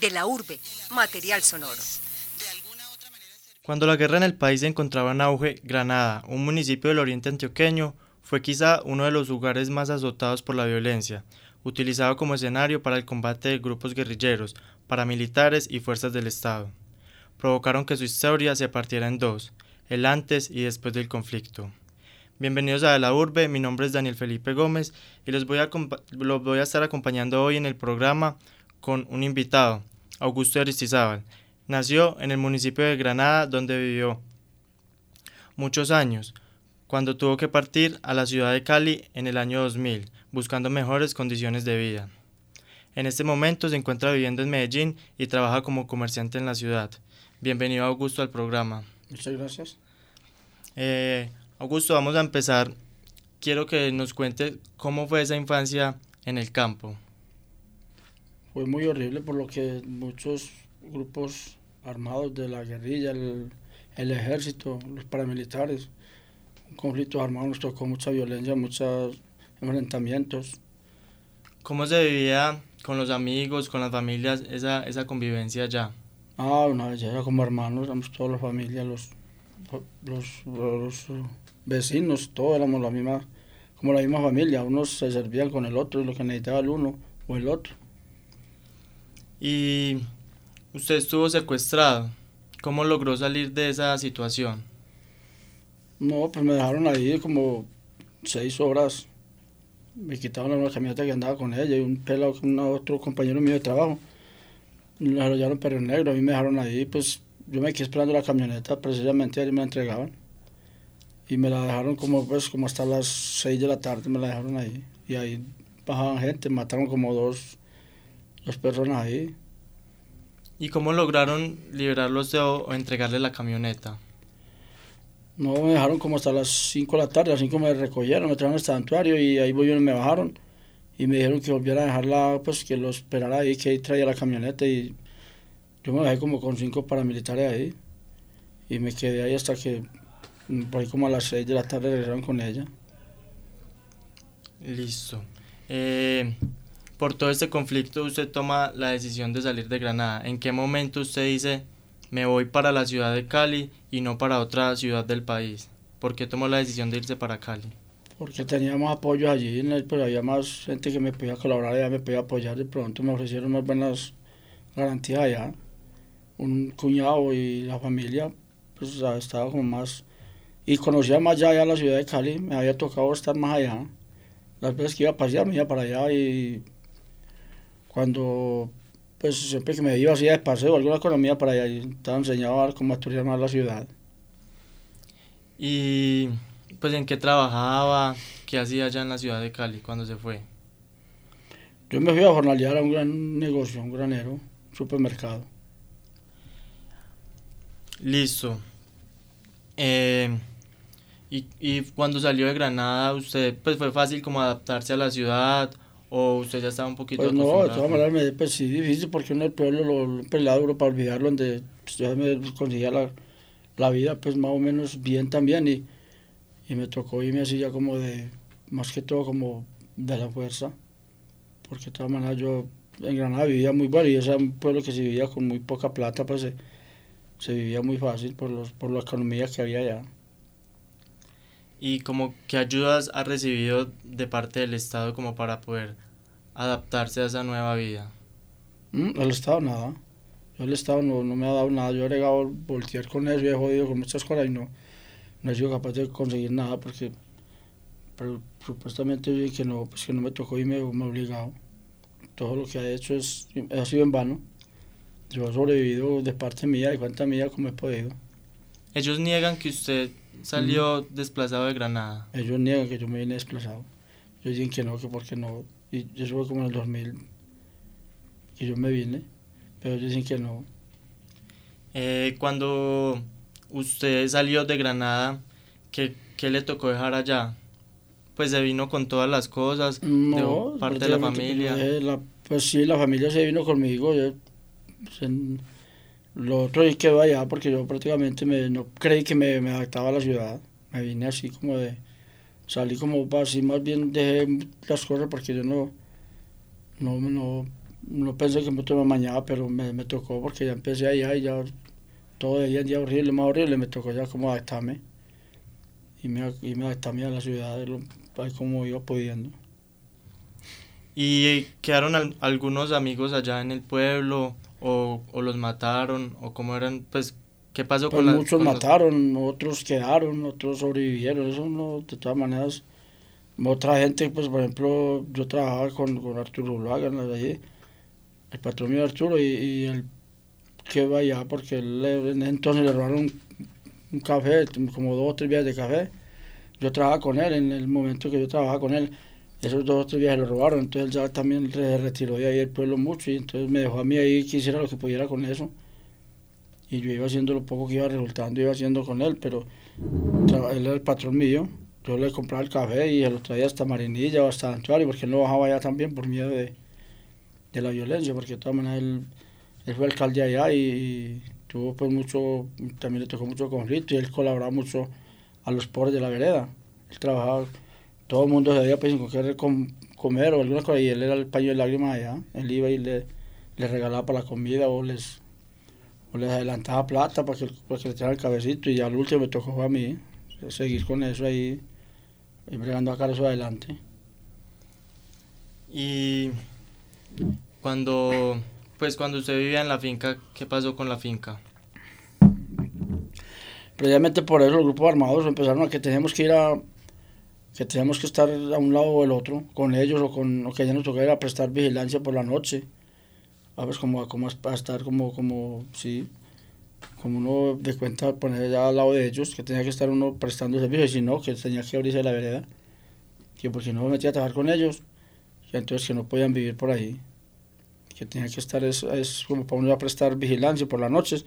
De la urbe, material sonoro. Cuando la guerra en el país se encontraba en auge, Granada, un municipio del oriente antioqueño, fue quizá uno de los lugares más azotados por la violencia, utilizado como escenario para el combate de grupos guerrilleros, paramilitares y fuerzas del Estado. Provocaron que su historia se partiera en dos, el antes y después del conflicto. Bienvenidos a La Urbe, mi nombre es Daniel Felipe Gómez y los voy a, los voy a estar acompañando hoy en el programa con un invitado, Augusto Aristizábal. Nació en el municipio de Granada, donde vivió muchos años, cuando tuvo que partir a la ciudad de Cali en el año 2000, buscando mejores condiciones de vida. En este momento se encuentra viviendo en Medellín y trabaja como comerciante en la ciudad. Bienvenido Augusto al programa. Muchas gracias. Eh, Augusto, vamos a empezar. Quiero que nos cuente cómo fue esa infancia en el campo. Fue muy horrible por lo que muchos grupos armados de la guerrilla, el, ejército, los paramilitares, un conflicto armado nos tocó mucha violencia, muchos enfrentamientos. ¿Cómo se vivía con los amigos, con las familias, esa, esa convivencia allá? Ah, una vez era como hermanos, éramos toda la familia, los, los, los vecinos, todos éramos la misma, como la misma familia, unos se servían con el otro, lo que necesitaba el uno o el otro. Y usted estuvo secuestrado, ¿cómo logró salir de esa situación? No, pues me dejaron ahí como seis horas, me quitaron la camioneta que andaba con ella y un pelado con otro compañero mío de trabajo lo arrollaron perro negro, a mí me dejaron ahí, pues yo me quedé esperando la camioneta, precisamente ahí me la entregaban. Y me la dejaron como, pues, como hasta las 6 de la tarde, me la dejaron ahí. Y ahí bajaban gente, mataron como dos, dos personas ahí. ¿Y cómo lograron liberarlos de, o entregarle la camioneta? No, me dejaron como hasta las 5 de la tarde, a las 5 me recogieron, me trajeron al santuario y ahí y me bajaron y me dijeron que volviera a dejarla, pues que lo esperara ahí, que ahí traía la camioneta y yo me dejé como con cinco paramilitares ahí y me quedé ahí hasta que mm, por ahí como a las seis de la tarde regresaron con ella. Listo. Eh, por todo este conflicto usted toma la decisión de salir de Granada. ¿En qué momento usted dice me voy para la ciudad de Cali y no para otra ciudad del país? ¿Por qué tomó la decisión de irse para Cali? porque teníamos apoyo allí, pero había más gente que me podía colaborar, ya me podía apoyar, de pronto me ofrecieron unas buenas garantías allá. Un cuñado y la familia, pues estaba como más... Y conocía más allá, la ciudad de Cali, me había tocado estar más allá. Las veces que iba a pasear me iba para allá y cuando, pues siempre que me iba así de paseo, alguna economía para allá, y estaba enseñado a cómo estudiar más la ciudad. Y pues en qué trabajaba, qué hacía allá en la ciudad de Cali cuando se fue. Yo me fui a jornalear a un gran negocio, un granero, supermercado. Listo. Eh, y, y, cuando salió de Granada, ¿usted pues fue fácil como adaptarse a la ciudad o usted ya estaba un poquito Pues no, de todas maneras me pues, sí difícil porque en el pueblo lo pelado duro para olvidarlo donde pues, ya me conseguía la, la vida pues más o menos bien también y y me tocó irme así ya como de, más que todo como de la fuerza, porque de todas maneras yo en Granada vivía muy bueno y ese era un pueblo que se vivía con muy poca plata, pues se, vivía muy fácil por, los, por la economía que había allá. ¿Y como qué ayudas ha recibido de parte del Estado como para poder adaptarse a esa nueva vida? Mm, el Estado nada. Yo el Estado no, no me ha dado nada. Yo he llegado a voltear con eso y he jodido con muchas cosas y no, no he sido capaz de conseguir nada porque pero, supuestamente que no, pues que no me tocó y me, me obligado. Todo lo que ha hecho es, ha sido en vano. Yo he sobrevivido de parte mía, de cuenta mía, como he podido. Ellos niegan que usted salió desplazado de Granada. Ellos niegan que yo me vine desplazado. Ellos dicen que no, que porque no. Y eso fue como en el 2000 y yo me vine, pero ellos dicen que no. Eh, cuando usted salió de Granada, ¿qué, ¿qué, le tocó dejar allá? Pues se vino con todas las cosas, no, parte de la familia. La, pues sí, la familia se vino conmigo. Yo, pues, lo otro y quedó allá porque yo prácticamente me, no creí que me, me, adaptaba a la ciudad. Me vine así como de, salí como así, más bien dejé las cosas porque yo no, no, no, no pensé que me tomaba mañana, pero me, me, tocó porque ya empecé allá y ya todo de día horrible, más horrible, me tocó ya como adaptarme. Y me, y me adaptarme a la ciudad, ahí como iba pudiendo. ¿Y quedaron algunos amigos allá en el pueblo o, o, los mataron o cómo eran? Pues, ¿qué pasó pues con Muchos mataron, otros quedaron, otros sobrevivieron, eso no, de todas maneras. Otra gente, pues por ejemplo, yo trabajaba con, con Arturo Ulaga, allí, el patrón mío Arturo, y, y él que allá porque él, entonces le robaron un, café, como dos o tres días de café. Yo trabajaba con él en el momento que yo trabajaba con él esos dos o días lo robaron, entonces él ya también se retiró de ahí el pueblo mucho y entonces me dejó a mí ahí que hiciera lo que pudiera con eso. Y yo iba haciendo lo poco que iba resultando, iba haciendo con él, pero él era el patrón mío. Yo le compraba el café y se lo traía hasta Marinilla o hasta Antuario, porque él no bajaba allá también por miedo de, de la violencia, porque de todas maneras él, él fue alcalde allá y, y, tuvo pues mucho, también le tocó mucho conflicto y él colaboraba mucho a los pobres de la vereda. Él trabajaba todo el mundo se había pues con qué comer o alguna cosa y él era el paño de lágrimas allá. Él iba y le, le regalaba para la comida o les, o les adelantaba plata para que, para que le trajeran el cabecito y ya al último me tocó a mí seguir con eso ahí y bregando a cara eso adelante. Y cuando, pues cuando usted vivía en la finca, ¿qué pasó con la finca? Precisamente por eso los grupos armados empezaron a que teníamos que ir a que tenemos que estar a un lado o el otro, con ellos o con lo que ya nos tocara prestar vigilancia por la noche. A ver, como, como a estar como, como, sí, como uno de cuenta poner ya al lado de ellos, que tenía que estar uno prestando servicio, y si no, que tenía que abrirse la vereda, que porque no me metía a trabajar con ellos, y entonces que no podían vivir por ahí, que tenía que estar, es, es como para uno a prestar vigilancia por las noches,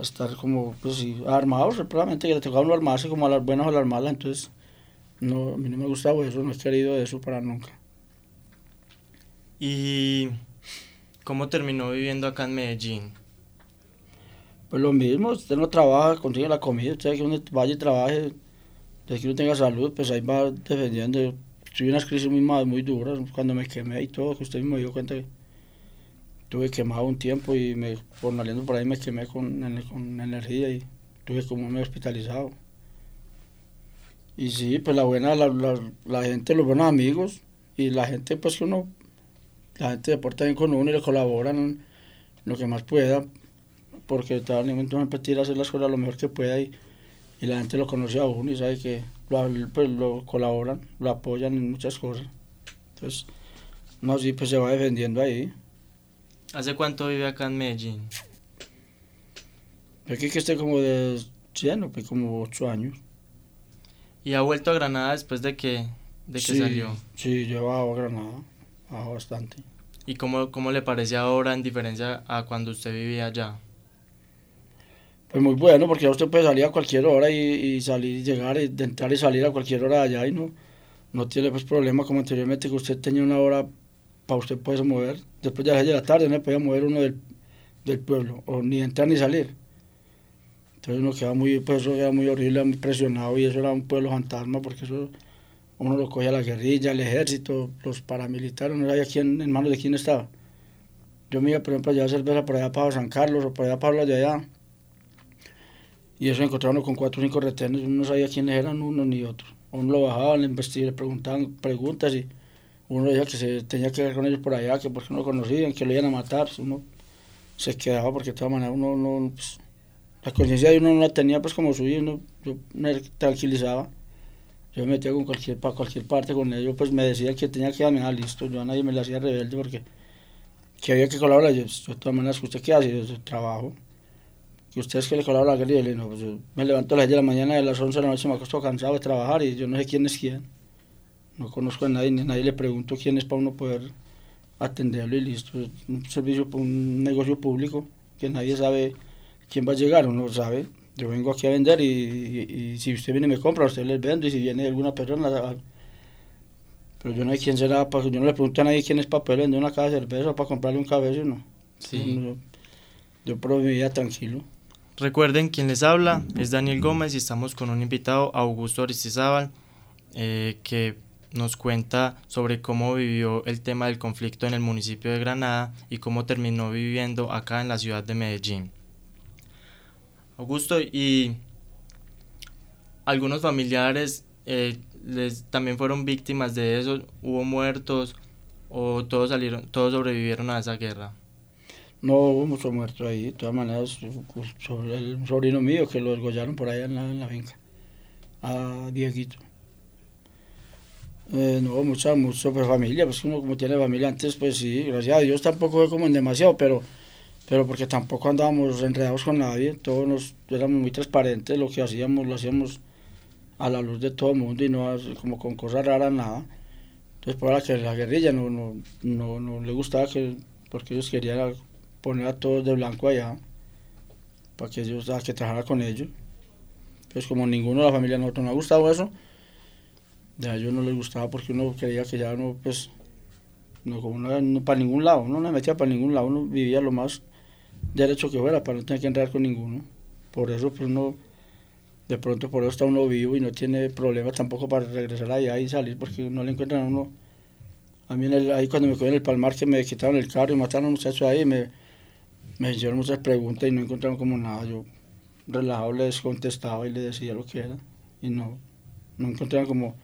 estar como, pues sí, armados, probablemente que le tocaba uno armarse como a las buenas o a las malas, entonces no, a mí no me ha gustado eso, no he querido eso para nunca. ¿Y cómo terminó viviendo acá en Medellín? Pues lo mismo, usted no trabaja, consigue la comida, usted que uno vaya y trabaje, desde que uno tenga salud, pues ahí va defendiendo. Tuve unas crisis muy, muy duras cuando me quemé y todo, que usted mismo dio cuenta que tuve quemado un tiempo y me, por saliendo por ahí me quemé con, con energía y tuve como me hospitalizado. Y sí, pues la buena, la, la, la, gente, los buenos amigos y la gente, pues que uno, la gente se porta bien con uno y le colaboran lo que más pueda, porque todo el momento me a hacer las cosas lo mejor que pueda y, y, la gente lo conoce a uno y sabe que lo, pues, lo colaboran, lo apoyan en muchas cosas. Entonces, no, sí, pues se va defendiendo ahí. ¿Hace cuánto vive acá en Medellín? Aquí que esté como de 100, pues como 8 años. ¿Y ha vuelto a Granada después de que, de que sí, salió? Sí, yo he bajado a Granada, bajado bastante. ¿Y cómo, cómo le parece ahora en diferencia a cuando usted vivía allá? Pues muy bueno, porque ya usted puede salir a cualquier hora y, y salir y llegar, y de entrar y salir a cualquier hora de allá y no, no tiene pues problema como anteriormente que usted tenía una hora para usted poderse mover. Después de las de la tarde no podía mover uno del, del pueblo, o ni entrar ni salir. Entonces uno quedaba muy, pues eso era muy horrible, muy presionado y eso era un pueblo fantasma porque eso uno lo cogía la guerrilla, el ejército, los paramilitares, no sabía quién, en manos de quién estaba. Yo me iba, por ejemplo, a llevar cerveza por allá para San Carlos o por allá para de allá. Y eso encontraba uno con cuatro o cinco retenes, uno no sabía quiénes eran uno ni otro. Uno lo bajaba, le investigaban, le preguntaban preguntas y uno decía que se tenía que ver con ellos por allá, que porque no lo conocían, que lo iban a matar. Pues uno se quedaba porque de todas maneras uno no... Pues, la conciencia de uno no la tenía pues como suyo, uno, yo me tranquilizaba. Yo me metía con cualquier, para cualquier parte con ellos, pues me decían que tenía que darme nada listo. Yo a nadie me le hacía rebelde porque que había que colaborar. Yo, yo todas maneras, ¿usted qué hace? Yo, trabajo. Que ustedes que le colaboran a la guerrilla, no, pues yo me levanto a las 10 de la mañana a las 11 de la noche me acuesto cansado de trabajar y yo no sé quién es quién. No conozco a nadie, ni a nadie le pregunto quién es para uno poder atenderlo y listo. Un servicio, un negocio público que nadie sabe quién va a llegar, uno sabe. Yo vengo aquí a vender y, y, y, si usted viene y me compra, usted les vendo y si viene alguna persona... Pero yo no sé quién será, yo no le pregunto a nadie quién es para poder vender una caja de cerveza o para comprarle un cabello, no. Sí. Yo, yo pruebo mi vida tranquilo. Recuerden, quien les habla es Daniel Gómez y estamos con un invitado, Augusto Aristizábal, eh, que nos cuenta sobre cómo vivió el tema del conflicto en el municipio de Granada y cómo terminó viviendo acá en la ciudad de Medellín. Augusto, y algunos familiares eh, les, también fueron víctimas de eso, hubo muertos o todos salieron, todos sobrevivieron a esa guerra. No hubo muchos muertos ahí, de todas maneras, el sobrino mío que lo desgollaron por allá en la, en la finca, a Dieguito. Eh, no, mucha, mucha pues, familia, pues uno como tiene familia antes, pues sí, gracias a Dios tampoco fue como en demasiado, pero, pero porque tampoco andábamos enredados con nadie, todos nos éramos muy transparentes, lo que hacíamos lo hacíamos a la luz de todo el mundo y no como con cosas raras, nada. Entonces, para que la guerrilla no, no, no, no le gustaba que, porque ellos querían poner a todos de blanco allá, para que ellos, a que trabajara con ellos. Pues como ninguno de la familia nosotros nos ha gustado eso, a ellos no les gustaba porque uno creía que ya no, pues, no, como no, para ningún lado, uno no metía para ningún lado, uno vivía lo más derecho que fuera para no tener que entrar con ninguno. Por eso, pues, uno, de pronto, por eso está uno vivo y no tiene problemas tampoco para regresar allá y salir porque no le encuentran a uno. A mí, ahí cuando me cogieron el palmar, que me quitaron el carro y mataron a un muchacho ahí, me, me hicieron muchas preguntas y no encontraron como nada. Yo, relajado, les contestaba y les decía lo que era. Y no, no encontraron como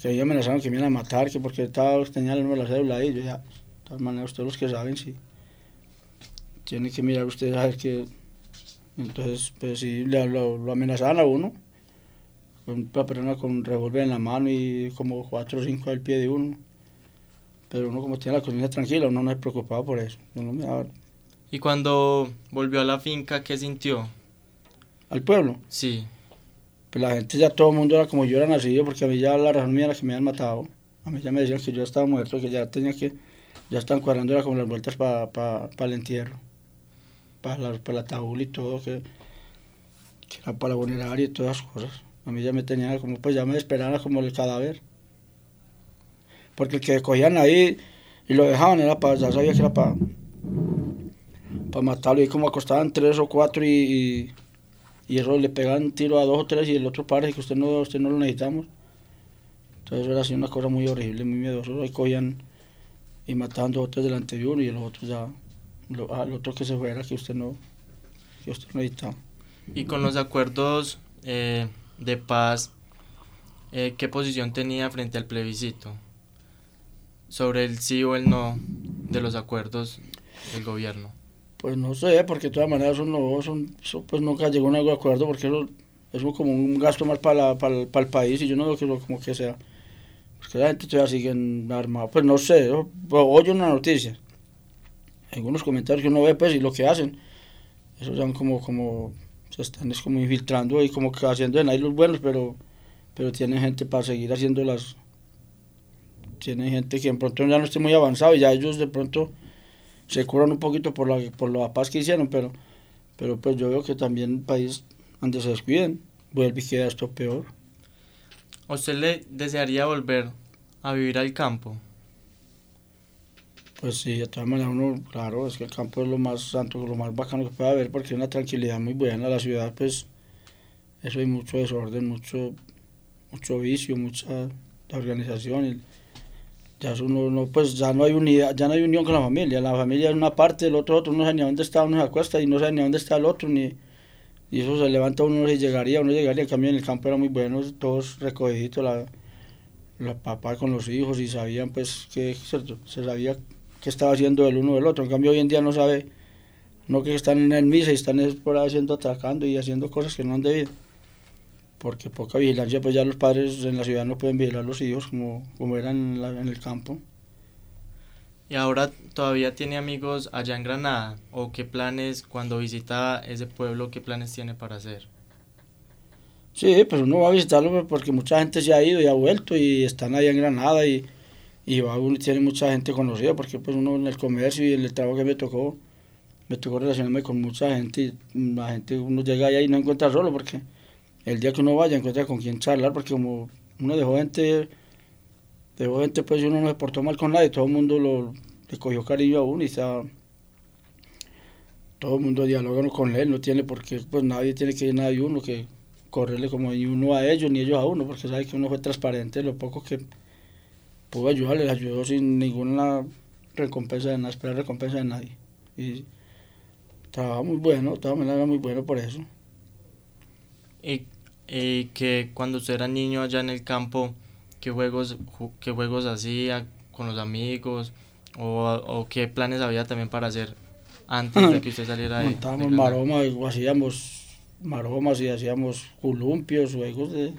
que ellos amenazaron que me iban a matar, que porque estaba, tenía el número de la cédula ahí. Yo ya, de todas maneras, ustedes los que saben, sí. Tienen que mirar ustedes a ver que. Entonces, pues sí, lo, lo amenazaban a uno. Con una persona con un revólver en la mano y como cuatro o cinco al pie de uno. Pero uno, como tiene la conciencia tranquila, uno no es preocupado por eso. Uno me ¿Y cuando volvió a la finca, qué sintió? ¿Al pueblo? Sí. Pues la gente ya todo el mundo era como yo era nacido, porque a mí ya la razón mía era que me habían matado. A mí ya me decían que yo estaba muerto, que ya tenía que, ya estaban cuadrando era como las vueltas para pa, pa el entierro, para para ataúd y todo, que, era para funeraria y todas las cosas. A mí ya me tenían como, pues ya me esperaban como el cadáver. Porque el que cogían ahí y lo dejaban era para, ya sabía que era para, para matarlo. Y como acostaban tres o cuatro y y eso le pegan tiro a dos o tres y el otro parece que usted no, usted no lo necesitamos. Entonces era así una cosa muy horrible, muy miedoso. Ahí cogían y mataban dos o delante de uno y los otros ya, lo, al otro que se fuera que usted no, que usted no necesitaba. Y con los acuerdos eh, de paz, eh, ¿qué posición tenía frente al plebiscito? Sobre el sí o el no de los acuerdos del gobierno. Pues no sé, porque de todas maneras eso, no, son, pues nunca llegó a un acuerdo porque eso, es como un gasto más para, para, para, el país y yo no veo que lo como que sea. Porque la gente todavía sigue armada. Pues no sé, oye una noticia. Algunos comentarios que uno ve pues y lo que hacen. Eso ya como, como, se están es como infiltrando y como que haciendo en ahí los buenos, pero, pero tienen gente para seguir haciendo las... Tienen gente que de pronto ya no esté muy avanzado y ya ellos de pronto se curan un poquito por la, por la paz que hicieron, pero, pero pues yo veo que también el país, donde se descuiden, vuelve y queda esto peor. ¿A usted le desearía volver a vivir al campo? Pues sí, de todas maneras uno, claro, es que el campo es lo más santo, lo más bacano que puede haber, porque es una tranquilidad muy buena. La ciudad, pues, eso hay mucho desorden, mucho, mucho vicio, mucha organización ya uno no, pues ya no hay unidad, ya no hay unión con la familia, la familia es una parte, el otro otro, no sabe ni dónde está, uno se acuesta y no sabe ni dónde está el otro, ni y eso se levanta uno y llegaría, uno llegaría, cambio en el campo era muy bueno, todos recogiditos, la, la papá con los hijos y sabían pues que ¿cierto? se sabía qué estaba haciendo el uno del otro, en cambio hoy en día no sabe, no que están en el misa y están por ahí haciendo, atracando y haciendo cosas que no han debido porque poca vigilancia, pues ya los padres en la ciudad no pueden vigilar a los hijos como, como eran en, el campo. ¿Y ahora todavía tiene amigos allá en Granada? ¿O qué planes, cuando visita ese pueblo, qué planes tiene para hacer? Sí, pues uno va a visitarlo porque mucha gente se ha ido y ha vuelto y están allá en Granada y, y va, tiene mucha gente conocida porque pues uno en el comercio y en el trabajo que me tocó, me tocó relacionarme con mucha gente y la gente, uno llega allá y no encuentra solo porque el día que uno vaya encuentra con quien charlar, porque como uno de gente, de gente pues uno no se portó mal con nadie, todo el mundo lo, le cogió cariño a uno y está, todo el mundo dialoga con él, no tiene por qué, pues nadie tiene que ir nadie uno que correrle como ni uno a ellos ni ellos a uno, porque sabe que uno fue transparente, lo poco que, pudo ayudarle, le ayudó sin ninguna recompensa de nada, esperar recompensa de nadie. Y trabajaba muy bueno, maneras era muy bueno por eso. Y, y que cuando usted era niño allá en el campo, ¿qué juegos, ju- qué juegos hacía con los amigos? O, o qué planes había también para hacer antes de que usted saliera de, Montábamos maromas, hacíamos maromas y hacíamos columpios, juegos de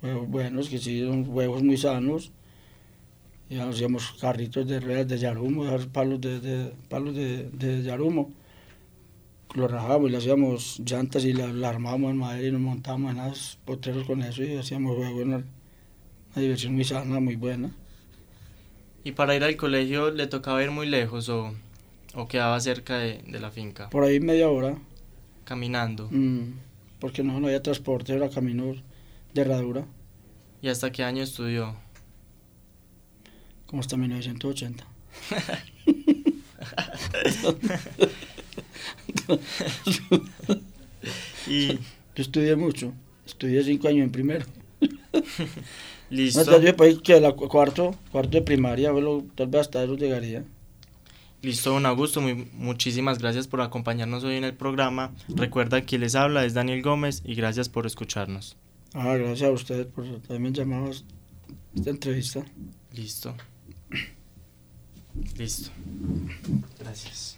juegos buenos, que sí, son juegos muy sanos. Y hacíamos carritos de ruedas de yarumo, palos de, de- palos de, de yarumo. Lo rajábamos y le hacíamos llantas y la, la armábamos en madera y nos montábamos en esos potreros con eso y hacíamos juegos, una, una diversión muy sana, muy buena. ¿Y para ir al colegio le tocaba ir muy lejos o, o quedaba cerca de, de la finca? Por ahí media hora, Caminando. mm, porque no, no había transporte, era camino de herradura. ¿Y hasta qué año estudió? Como hasta 1980. Y Yo estudié mucho, estudié cinco años en primero. listo. No, yo pues, que la cu- cuarto, cuarto de primaria, bueno, tal vez hasta eso llegaría. Listo, don Augusto, muy- muchísimas gracias por acompañarnos hoy en el programa. Recuerda que les habla es Daniel Gómez y gracias por escucharnos. Ah, gracias a ustedes por haberme llamado a esta entrevista. Listo. Listo. Gracias.